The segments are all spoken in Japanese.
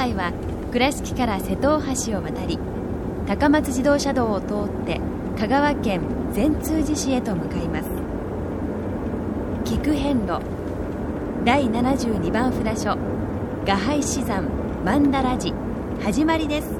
回は倉敷から瀬戸大橋を渡り高松自動車道を通って香川県善通寺市へと向かいます。菊遍路第72番札所画廃死山曼荼羅寺始まりです。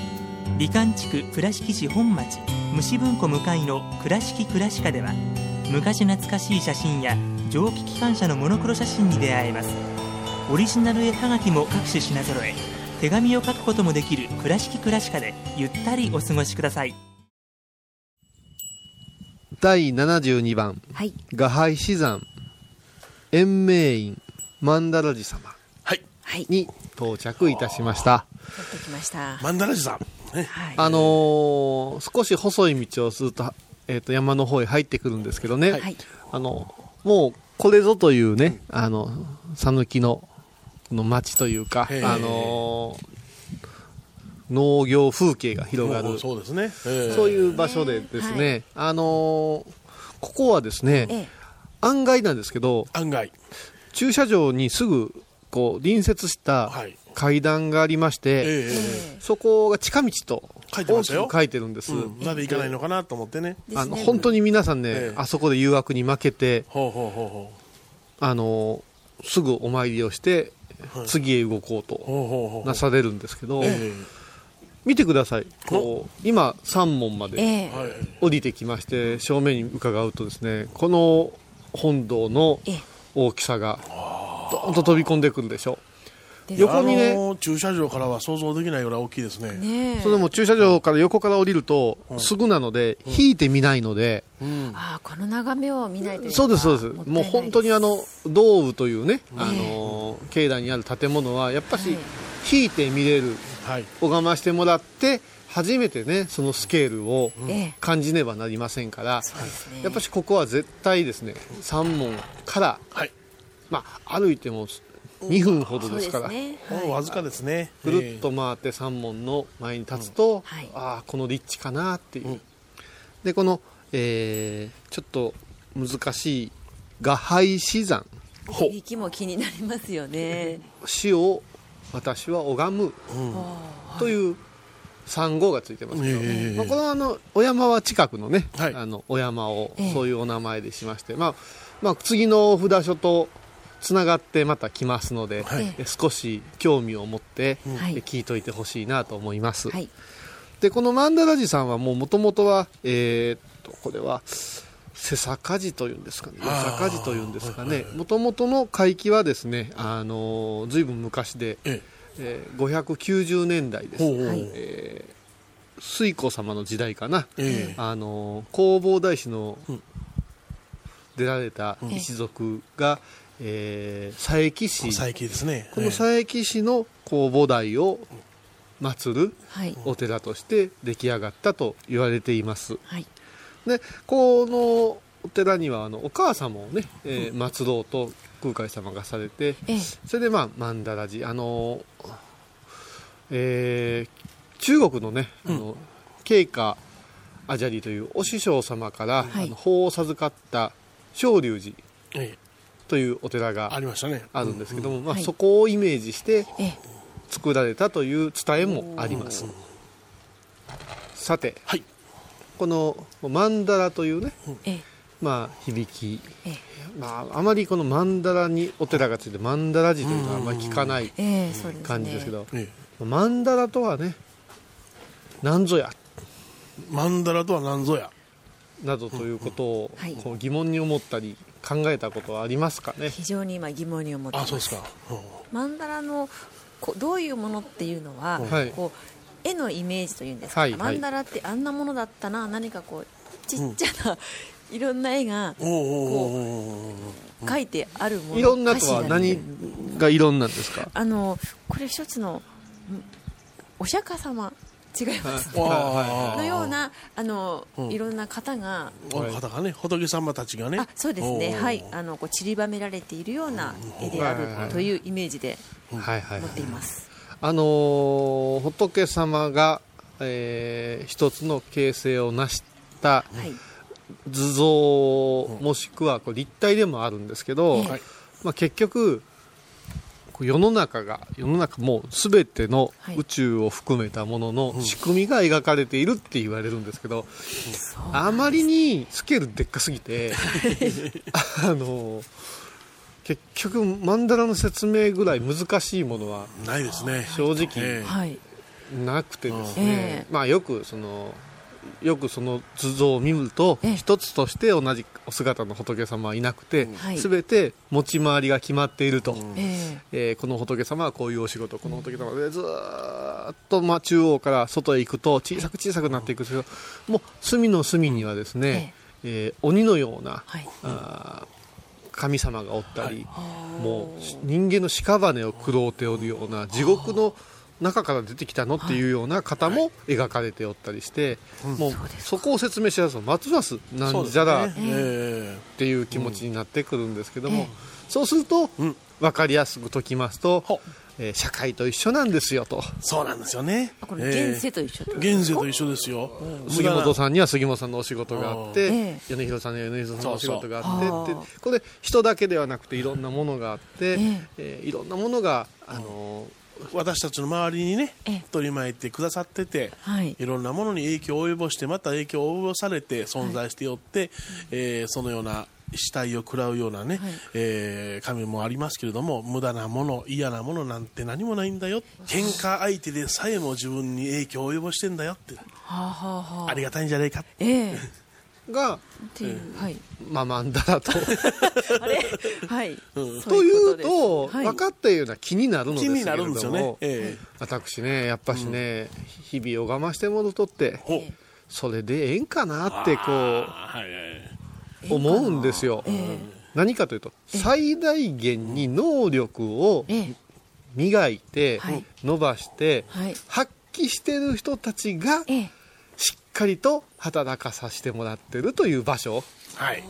美観地区倉敷市本町虫文庫向かいの「倉敷倉歯科」では昔懐かしい写真や蒸気機関車のモノクロ写真に出会えます。オリジナル絵はがきも各種品揃え手紙を書くこともできる「倉敷倉歯科」でゆったりお過ごしください。第72番。はい。画廃死山延命院曼荼羅寺様はい。はい。に到着いたしました。取ってきました。曼荼羅寺さん、ね、はい。あのー少し細い道をすると,、えー、と山の方へ入ってくるんですけどね、はい。あのもうこれぞというねあの讃岐のこの町というか、あのー農業風景が広がる。そうですね、ええそういう場所でですね、あのーここはですね、ええ。案外なんですけど案外。駐車場にすぐこう隣接したはい階段がありまして、えええそこが近道と大きく書いてるんです、えうん、なぜ行かないのかなと思ってね。あの本当に皆さんね、ええ。あそこで誘惑に負けて、ほうほうほうほあのーすぐお参りをして、はい。次へ動こううとなされるんですけど、え見てください。こう今3門まで降りてきまして正面に伺うとですねこの本堂のええ。大きさがドー。ンと飛び込んでくるでしょで横にねあの駐車場からは想像できないぐらい大きいですね。ねえ。それでも駐車場から横から降りるとすぐなので引いて見ないのでうん。ああこの眺めを見ないとそうですそうです。もう本当にあの道具というねあの境内にある建物はやっぱし引いて見れるはい。拝ましてもらって初めてねそのスケールをええ。感じねばなりませんからそうですね。やっぱしここは絶対ですね三門からはい。まあ歩いても2分ほどですから、ね。もうわずかですね。ぐるっと回って三門の前に立つと、はい。ああこの立地かなっていう、うん。でこの、えーちょっと難しい画廃死山息も気になりますよね。死を私は拝む。という三号がついてますけど、ええまあ、このあのお山は近くのね、はい。あのお山をええ。そういうお名前でしまして、まあまあ、次の札所とつながってまた来ますので、はい。え少し興味を持って、聞いといてほしいなと思います、はい。でこの曼荼羅寺さんはもう元々はえーっとこれは瀬坂寺というんですかね。坂寺というんですかね。元々の海域はですねあのずいぶん昔で、ええ。ー590年代です。はいえー水子様の時代かな、ええ。あの弘法大師のうん。出られた一族が、えー佐伯市。佐伯ですね。この佐伯市の弘法大を祀るはい。お寺として出来上がったと言われています。はい。でこのお寺にはあのお母様をね、えー祀ろうと空海様がされてええ。それでまあ曼荼羅寺。あのえー中国のねあの慶華アジャリというお師匠様から、はい。あの法を授かった昇龍寺。ええというお寺がありましたね。あるんですけども、まあ、はい。そこをイメージしてええ。作られたという伝えもあります。さてはい。この曼荼羅というね、ええ。まあ、響き、ええ。まあ、あまりこの曼荼羅にお寺がついて曼荼羅寺というのはあんまり聞かない感じですけど、え曼荼羅とはね何ぞや。え曼荼羅とは何ぞや。などということを疑問に思ったり考えたことはありますかね？非常に今疑問に思ってます。あそうですか。曼荼羅のこうどういうものっていうのは、はい。こう絵のイメージというんですか、はいはい。曼荼羅ってあんなものだったな何かこうちっちゃな、いろんな絵がおうおうおうおうおう。描いてあるものいろんなとは何がいろんなんですか？あのこれ一つのんお釈迦様違います。わあのようなあの、うん。いろんな方が方がね仏様たちがね。あそうですね。はい。あのこう散りばめられているような絵であはいはいはい。るというイメージではいはい持っています、あのー仏様が、えー一つの形成を成したはい。図像もしくはこう立体でもあるんですけど、ええ。まあ、結局世の中が世の中もう全てのはい。宇宙を含めたものの仕組みが描かれているって言われるんですけど、あまりにスケールでっかすぎて あの結局曼荼羅の説明ぐらい難しいものはないですね。正直なくてですえね、まあよくそのよくその図像を見るとええ。一つとして同じお姿の仏様はいなくてはい。すべて持ち回りが決まっていると、ええ。ーこの仏様はこういうお仕事この仏様でずーっとまあ中央から外へ行くと小さく小さくなっていくんですけどもう隅の隅にはですね、えー鬼のような、はい。あー神様がおったり、もう人間の屍を食ろうておるような地獄の中から出てきたのっていうような方も描かれておったりして、もうそこを説明しやすとますますなんじゃらね。えていう気持ちになってくるんですけども、ええ。そうすると、うん。分かりやすく解きますとほ、えー社会と一緒なんですよと。えそうなんですよね。これ現世と一緒ってこと現世と一緒ですよ。杉本さんには杉本さんのお仕事があって、ええ。米広さんには米広さんのお仕事があってそうそうってこれ人だけではなくていろんなものがあって、ええ。ーいろんなものが、あの私たちの周りにねええ。取り巻いてくださっててはい。いろんなものに影響を及ぼしてまた影響を及ぼされて存在してよって、えーそのような死体を食らうようなね、はい。えー神もありますけれども無駄なもの嫌なものなんて何もないんだよ。喧嘩相手でさえも自分に影響を及ぼしてんだよって。はありがたいんじゃないかええ が、っていう、はい。まあ、曼荼羅と。あれはい、というと、はい。分かったような気になるのですけれ気になるんども、ですよね、え私ね、やっぱしね、日々を我慢してものとって、えそれでええんかなってこーはいはいう、思うんですよ。何かというと、最大限に能力をええ。磨いてはい、伸ばして、はい。発揮してる人たちが、ええかりと働かさせてもらってるという場所。はい。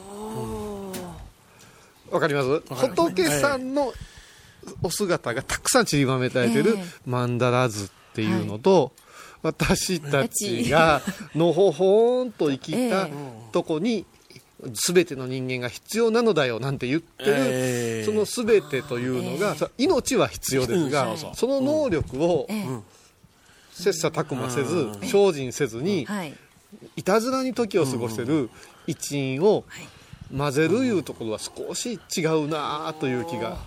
わかります？かります仏さんのお姿がたくさん散りばめられてるええ。曼荼羅図っていうのと、私たちがのほほんと生きたえとこに全ての人間が必要なのだよなんて言ってる、ええ。その全てというのが、さ命は必要ですが、うん。その能力をええ切磋琢磨せず、精進せずに、はい。いたずらに時を過ごしてる一員を混ぜるいうところは少し違うなという気が。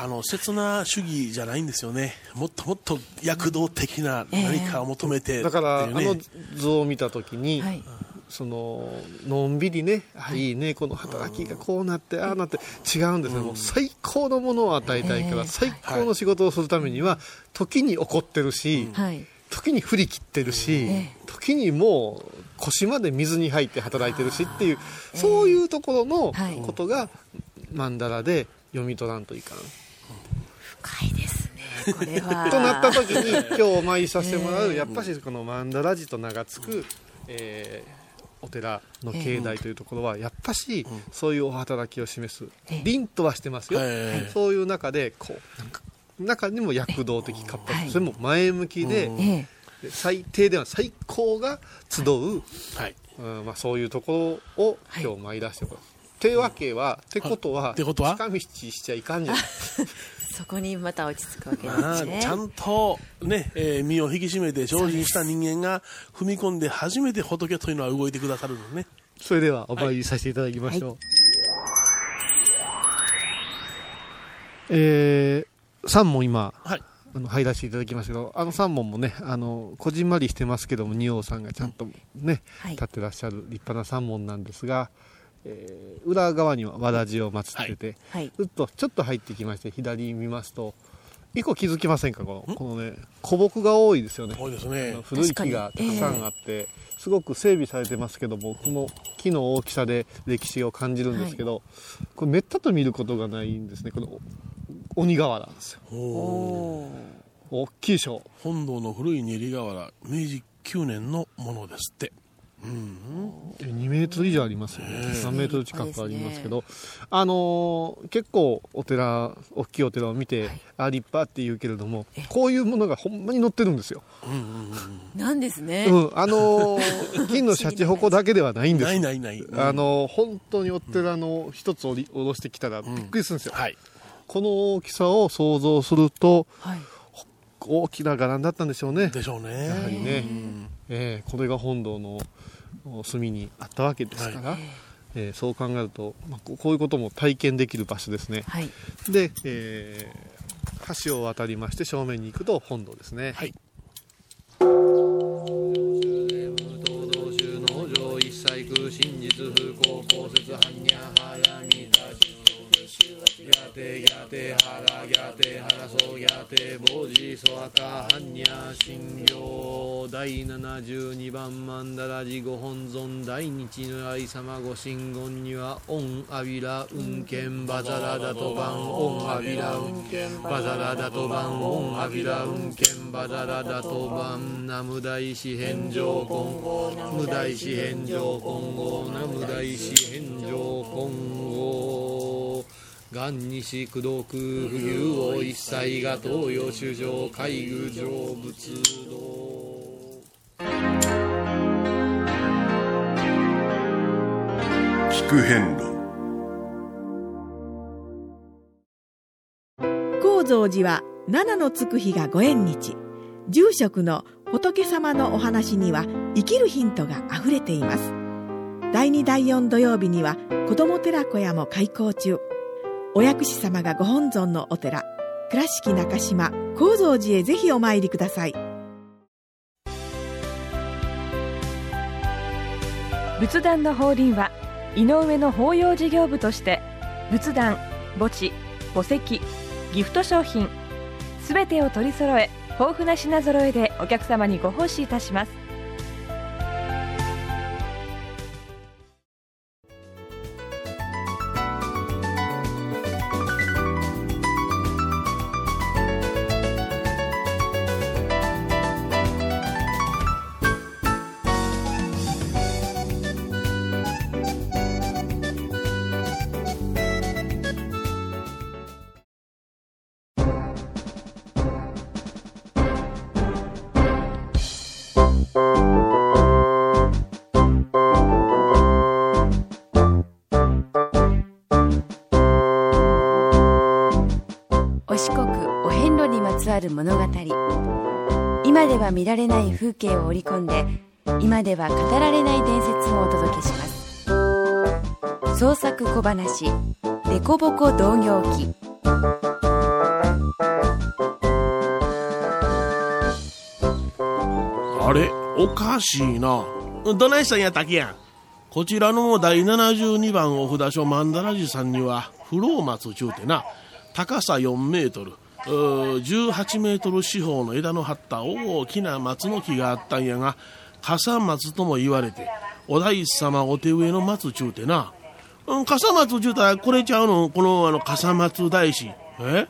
あの刹那主義じゃないんですよね。もっともっと躍動的な何かを求めて、だから、あの図を見た時に、はい。そののんびりね、あいいねこの働きがこうなってああなって違うんですよ、もう最高のものを与えたいから、ええ。最高の仕事をするためには時に怒ってるし、はい時に振り切ってるし、え時にもう腰まで水に入って働いてるしっていう、そういうところのはい。ことが曼荼羅で読み取らんといかん。深いですねこれは。となった時に 今日お参りさせてもらう、やっぱしこの曼荼羅寺と名が付く、えーお寺の境内というところはやっぱしそういうお働きを示す。凛とはしてますよ、ええそういう中でこうなんか中にも躍動的活発、はい。それも前向きで、ええ。で最低では最高が集う、はい。うんまあ、そういうところを今日参らせてもらう。ってわけは、ってことは、ってことは？近道しちゃいかんじゃない。そこにまた落ち着くわけでまあすねちゃんと、ねえー身を引き締めて精進した人間が踏み込んで初めて仏というのは動いてくださるのね。それではお参りさせていただきましょう。えー、3問今、はい。あの入らせていただきましたけど、あの3問もね、あの、こじんまりしてますけども、仁王さんがちゃんとね、はい。立ってらっしゃる立派な3問なんですが、えー裏側にはわらじを祀ってて、はい。ずっとちょっと入ってきまして、左見ますと、一個気づきませんかこのこのね、古木が多いですよね。多いですね。古い木がたくさんあって、すごく整備されてますけどもこの木の大きさで歴史を感じるんですけど、これめったと見ることがないんですね。この鬼瓦なんですよ。おー。大きいでしょ本堂の古い練り瓦明治9年のものですって。2メートル以上ありますよね。3メートル近くありますけど、あのー結構お寺大きいお寺を見て、あ立派って言うけれどもこういうものがほんまに載ってるんですよ、なんですね、うん、あのー 金のシャチホコだけではないんですないないない、あの本当にお寺の一つをり下ろしてきたらびっくりするんですよ、はいこの大きさを想像するとはい。大きな伽藍だったんでしょうね。でしょうね。やはりね、えーこれが本堂のお隅にあったわけですから、えーそう考えると、まあ、ここういうことも体験できる場所ですね。はい。で、えー橋を渡りまして正面に行くと本堂ですね。はいやてやてはらやてはらそうやてぼうじそあかはんにゃ信行第72番曼荼羅寺ご本尊大日如来様ご神言にはオンアビラ運剣バザラダとバンオンアビラ運剣バザラダとバンオンアビラ運剣バザラダとバン。ナム大師返上金無大師返上金剛ナム大師返上金剛元西功徳不牛を一切が東洋主上海具上仏道聞く遍路高蔵寺は七のつく日がご縁日。住職の仏様のお話には生きるヒントがあふれています。第2第4土曜日には子ども寺小屋も開校中。お薬師様がご本尊のお寺倉敷中島・高蔵寺へぜひお参りください。仏壇の法輪は井上の法要事業部として仏壇墓地墓石ギフト商品すべてを取り揃え豊富な品揃えでお客様にご奉仕いたします。では見られない風景を織り込んで今では語られない伝説をお届けします。創作小話「デコボコ同業記」あれおかしいな。どないしたんや滝やんこちらの第72番お札所曼荼羅寺さんには不老松ちゅうてな高さ4メートル。18メートル四方の枝の張った大きな松の木があったんやが笠松とも言われてお大師様お手植えの松ちゅうてな。うん、笠松ちゅうたらこれちゃうのこのあの笠松大師。え？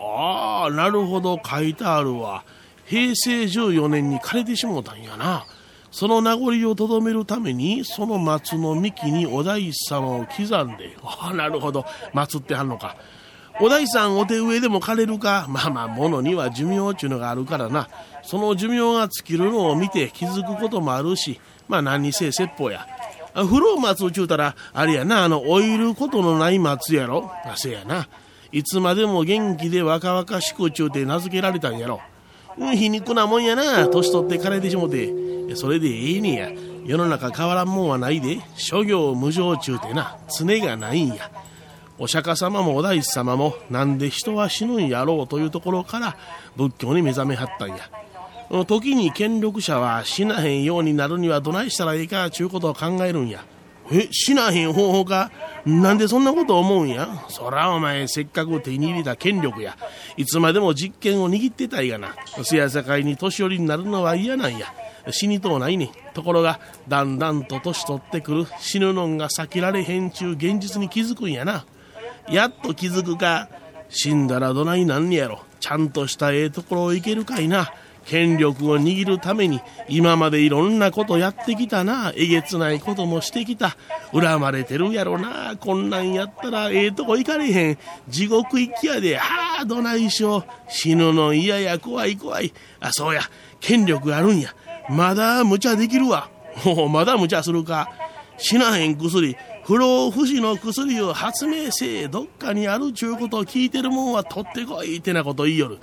ああなるほど書いてあるわ。平成14年に枯れてしもうたんやな。その名残をとどめるためにその松の幹にお大師様を刻んで。ああなるほど。祀ってはんのか。お大さんお手植えでも枯れるか？まあまあ物には寿命ちゅうのがあるからな。その寿命が尽きるのを見て気づくこともあるしまあ何にせえ説法や。風呂松ちゅうたらあれやなあの老いることのない松やろ？あせやな。いつまでも元気で若々しくちゅうて名付けられたんやろ？皮肉なもんやな。年取って枯れてしもて。それでええねや。世の中変わらんもんはないで。諸行無常ちゅうてな。常がないんや。お釈迦様もお大師様もなんで人は死ぬんやろうというところから仏教に目覚めはったんや。時に権力者は死なへんようになるにはどないしたらいいかちゅうことを考えるんや。え死なへん方法か？なんでそんなこと思うんや？そらお前せっかく手に入れた権力や。いつまでも実権を握ってたいがな。せやさかいに年寄りになるのは嫌なんや。死にとうないね。ところがだんだんと年取ってくる。死ぬのんが避けられへんちゅう現実に気づくんやな。やっと気づくか死んだらどないなんねやろ。ちゃんとしたええところを行けるかいな。権力を握るために今までいろんなことやってきたな。えげつないこともしてきた。恨まれてるやろな。こんなんやったらええとこ行かれへん。地獄行きやで。ああどないしょ死ぬの嫌や怖い怖い。あそうや。権力あるんや。まだ無茶できるわ。もうまだ無茶するか。死なへん薬。不老不死の薬を発明せえどっかにあるちゅうことを聞いてるもんは取ってこいってなこと言いよる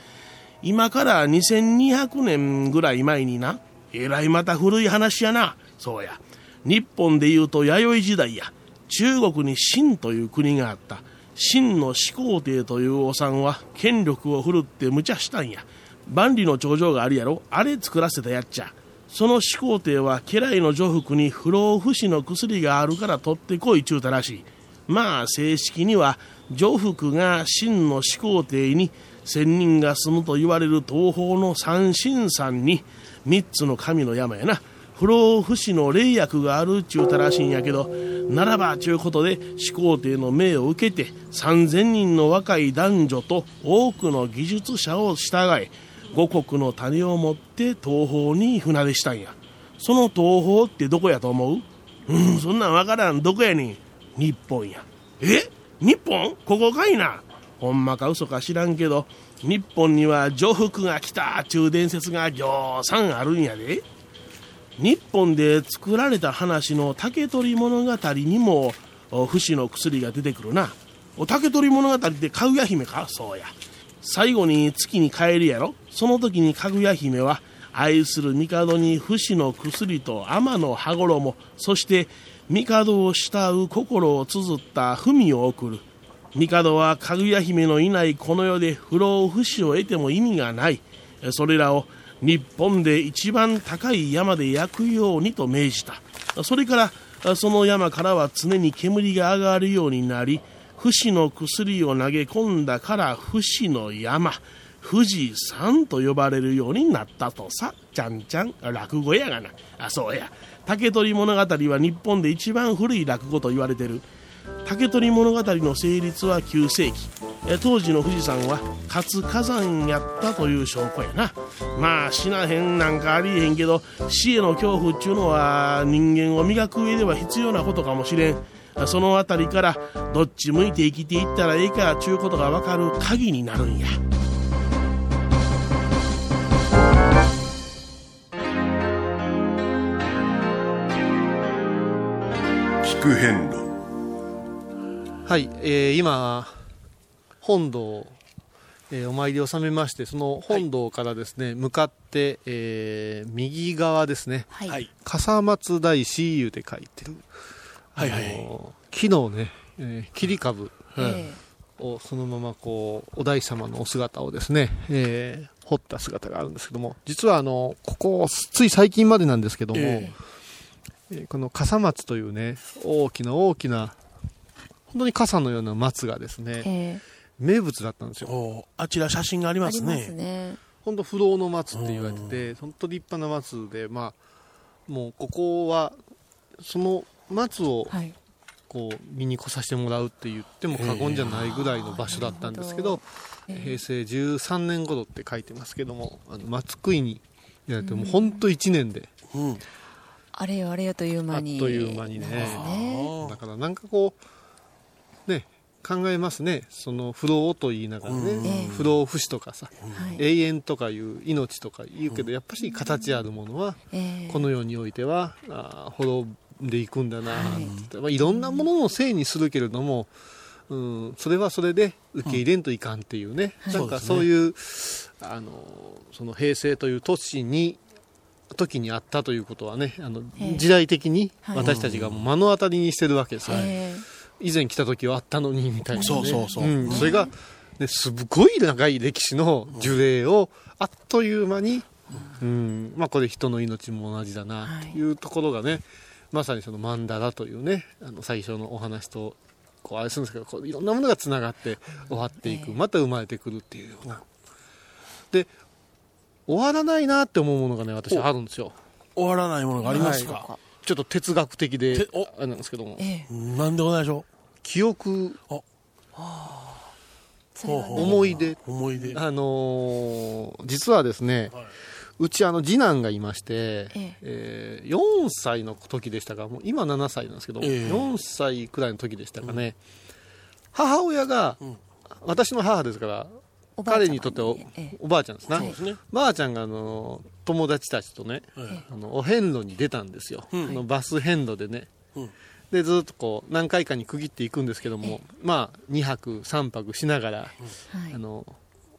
今から2200年ぐらい前にな、えらいまた古い話やな。そうや。日本で言うと弥生時代や。中国に秦という国があった。秦の始皇帝という王さんは権力を振るって無茶したんや。万里の長城があるやろあれ作らせたやっちゃ。その始皇帝は家来の女服に不老不死の薬があるから取ってこいちゅうたらしい。まあ正式には女服が秦の始皇帝に千人が住むと言われる東方の三神山に三つの神の山やな不老不死の霊薬があるちゅうたらしいんやけどならばちゅうことで始皇帝の命を受けて3,000人の若い男女と多くの技術者を従え五国の種を持って東方に船出したんや。その東方ってどこやと思う？うんそんなんわからん。どこやねん？日本や。え？日本？ここかいな？ほんまか嘘か知らんけど。日本には女服が来た。ちゅう伝説がぎょうさんあるんやで。日本で作られた話の竹取物語にも不死の薬が出てくるな。お竹取物語ってかぐや姫か？そうや。最後に月に帰るやろ？その時にかぐや姫は愛する帝に不死の薬と天の羽衣そして帝を慕う心を綴った文を送る。帝はかぐや姫のいないこの世で不老不死を得ても意味がない。それらを日本で一番高い山で焼くようにと命じた。それからその山からは常に煙が上がるようになり不死の薬を投げ込んだから不死の山。富士山と呼ばれるようになったとさ。ちゃんちゃん。落語やがな。あそうや。竹取物語は日本で一番古い落語と言われてる。竹取物語の成立は9世紀。当時の富士山は活火山やったという証拠やな。まあ死なへんなんかありえへんけど死への恐怖っちゅうのは人間を磨く上では必要なことかもしれん。そのあたりからどっち向いて生きていったらええかちゅうことがわかる鍵になるんや。聞く変路はい、えー、今本堂えー、お参りを収めましてその本堂からですね、はい、向かって、えー、右側ですね、はい、笠松大師湯で書いてる、はいはい、木のね、えー、切り株をそのままこうお大師様のお姿をですね、えー、彫った姿があるんですけども実はあのここつい最近までなんですけども、えー、この笠松というね大きな大きな本当に傘のような松がですね、えー、名物だったんですよ。あちら写真がありますね。ね。本当不動の松って言われてて本当立派な松でまあもうここはその松をこう見に来させてもらうって言っても過言じゃないぐらいの場所だったんですけど、平成13年頃って書いてますけどもあの松杭にやられてもう本当1年で、うんあれよあれよという間に。あっという間にね。ね。だからなんかこうね考えますね。その不老と言いながらね、ええ。不老不死とかさ、はい。永遠とかいう命とか言うけど、やっぱし形あるものは、ええ。この世においてはあー滅んでいくんだなはい。って、まあ、いろんなもののせいにするけれども、うん、それはそれで受け入れんといかんっていうね、なんかそういうあのその平成という都市に時にあったということはねあの、ええ。時代的にはい。私たちが目の当たりにしてるわけです。よ、え以前来た時はあったのにみたいな、ね、そうそうそう。ん。それが、ね、すごい長い歴史の樹齢をあっという間に、うん。まあ、これ人の命も同じだなというところがね、まさにその曼荼羅というねあの最初のお話とこうあれするんですけどこういろんなものがつながって終わっていく、また生まれてくるっていうような。で終わらないなって思うものがね私あるんですよ。終わらないものがありますか、はちょっと哲学的で。あれなんですけども。ええ。なんでございましょ記憶。それはね。ほうほう思い出。う思い出。あのー実はですね、うちあの次男がいまして、ええ。えー4歳の時でしたか？もう今7歳なんですけど、ええ。4歳くらいの時でしたかね、母親が、私の母ですから彼にとってお,、ええ。おばあちゃんですね。ばあちゃんがあの友達たちとね、あのお遍路に出たんですよ、あのバス遍路でね、うん。でずっとこう何回かに区切っていくんですけども、まあ2泊3泊しながら、はい。あの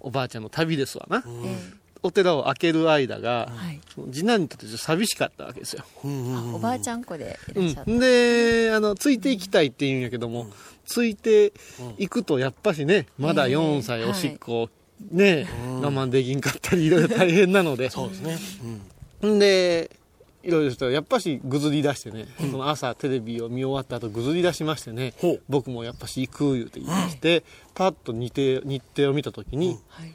おばあちゃんの旅ですわな、えお寺を開ける間が、次男にとってちょっと寂しかったわけですよ、あおばあちゃん子でいらっしゃった。うん、であのついていきたいって言うんやけども、ついていくとやっぱしねまだええ4歳はいおしっこ、ね我慢できんかったりいろいろ大変なので。そうですね、ん。でいろいろしたらやっぱしぐずり出してね、その朝テレビを見終わった後ぐずり出しましてね僕もやっぱし行く言うて言いまして、パッと日程日程を見た時に、はい。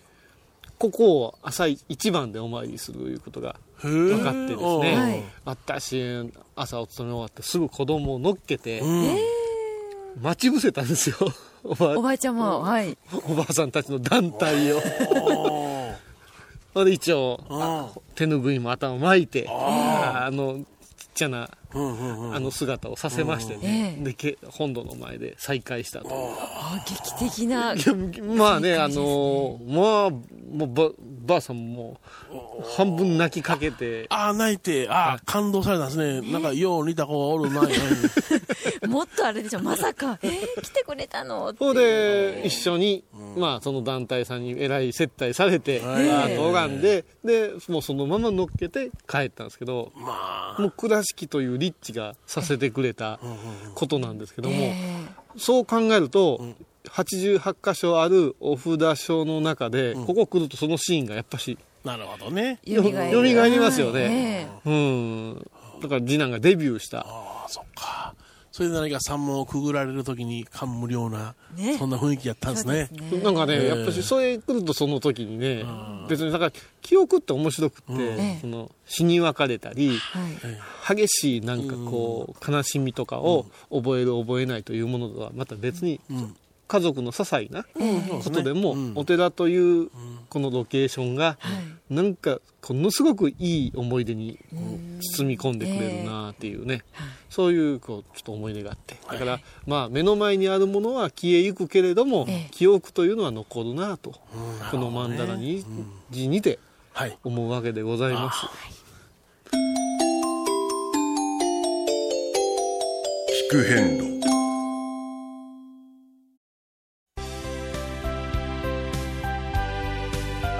ここを朝一番でお参りするいうことが分かってですね、はい。私朝お勤め終わってすぐ子供を乗っけて、うん待ち伏せたんですよ。おばおばあちゃんもはい。おばあさんたちの団体を。で一応あ手ぬぐいも頭巻いてあのちっちゃなあの姿をさせましてね、ええ。でけ本堂の前で再会したと。あ劇的な いやまあねあのまあもうばばあさんも半分泣きかけて。ああ泣いてああ感動されたんですね。なんかよう似た子がおるな もっとあれでしょまさか。えー、来てくれたの？ってそれで一緒に、まあその団体さんにえらい接待されて、はい。あー拝んででもうそのまま乗っけて帰ったんですけどまあ。もう倉敷という立地がさせてくれたことなんですけども、えそう考えると、88箇所あるお札書の中で、ここ来るとそのシーンがやっぱしなるほどね。ー、よみがえるよみがえりますよはいね。えうん。だから次男がデビューした。ああそっかそれで何か山門をくぐられるときに感無量な、ね。そんな雰囲気やったんですね。そうですね。なんかね、ええ。やっぱしそれ来るとその時にね、別にだから記憶って面白くって、ええ。その死に別れたり、はい。激しいなんかこう、悲しみとかを覚える覚えないというものとはまた別に、家族の些細なことでも、お寺というこのロケーションが、なんかものすごくいい思い出に包み込んでくれるなっていうね、そういうこうちょっと思い出があって。だから、まあ目の前にあるものは消えゆくけれども、ええ。記憶というのは残るなと、この曼荼羅に、字にてはい。思うわけでございます。聞く変路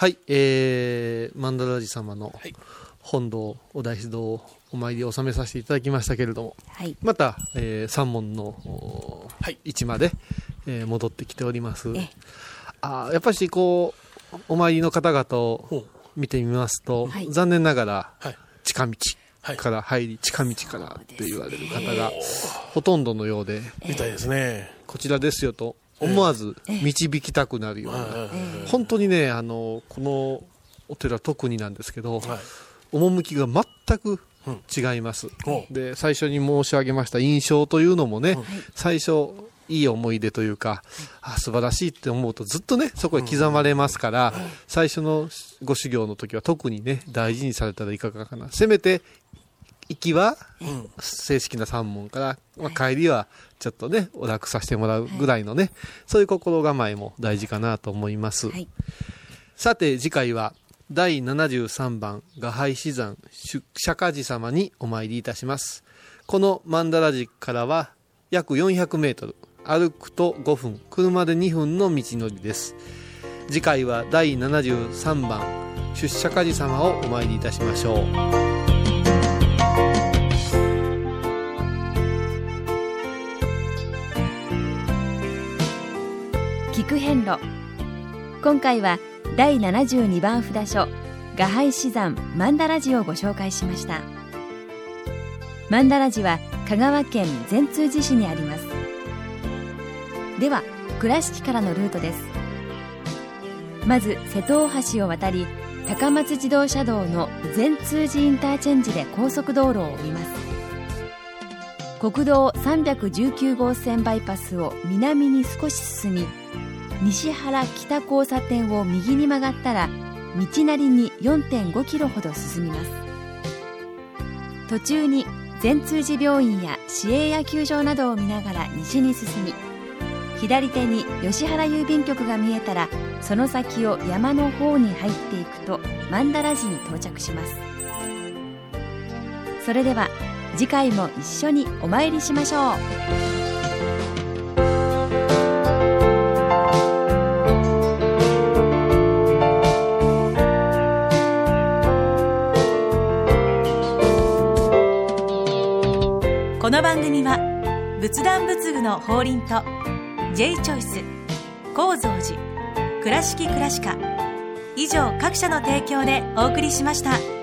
はい、えー、曼荼羅寺様の本堂、お大師堂をお参りを収めさせていただきましたけれども、はい。また、えー、三門の、お位置まで、えー戻ってきております。あーやっぱりこう、お参りの方々を見てみますと、はい。残念ながら、はい。近道から入り、近道からって言われる方がほとんどのようで、みたいですね。こちらですよと思わず導きたくなるような、本当にねあのこのお寺特になんですけど、趣が全く違います、で最初に申し上げました印象というのもね、最初いい思い出というか、あ素晴らしいって思うとずっとねそこへ刻まれますから、最初のご修行の時は特にね大事にされたらいかがかな。せめて行きは正式な三門から、まあ、帰りはちょっとねお楽させてもらうぐらいのね、そういう心構えも大事かなと思います、はい。さて次回は第73番画拝死山出釈迦寺様にお参りいたします。この曼荼羅寺からは約400メートル歩くと5分車で2分の道のりです。次回は第73番出釈迦寺様をお参りいたしましょう聞く遍路。今回は第72番札所画拝死山曼荼羅寺をご紹介しました。曼荼羅寺は香川県善通寺市にあります。では倉敷からのルートです。まず瀬戸大橋を渡り高松自動車道の善通寺インターチェンジで高速道路を降ります。国道319号線バイパスを南に少し進み西原北交差点を右に曲がったら道なりに4.5キロほど進みます。途中に善通寺病院や市営野球場などを見ながら西に進み左手に吉原郵便局が見えたらその先を山の方に入っていくと曼荼羅寺に到着します。それでは次回も一緒にお参りしましょう。この番組は仏壇仏具の法輪と J チョイス構造寺倉敷倉歯科以上各社の提供でお送りしました。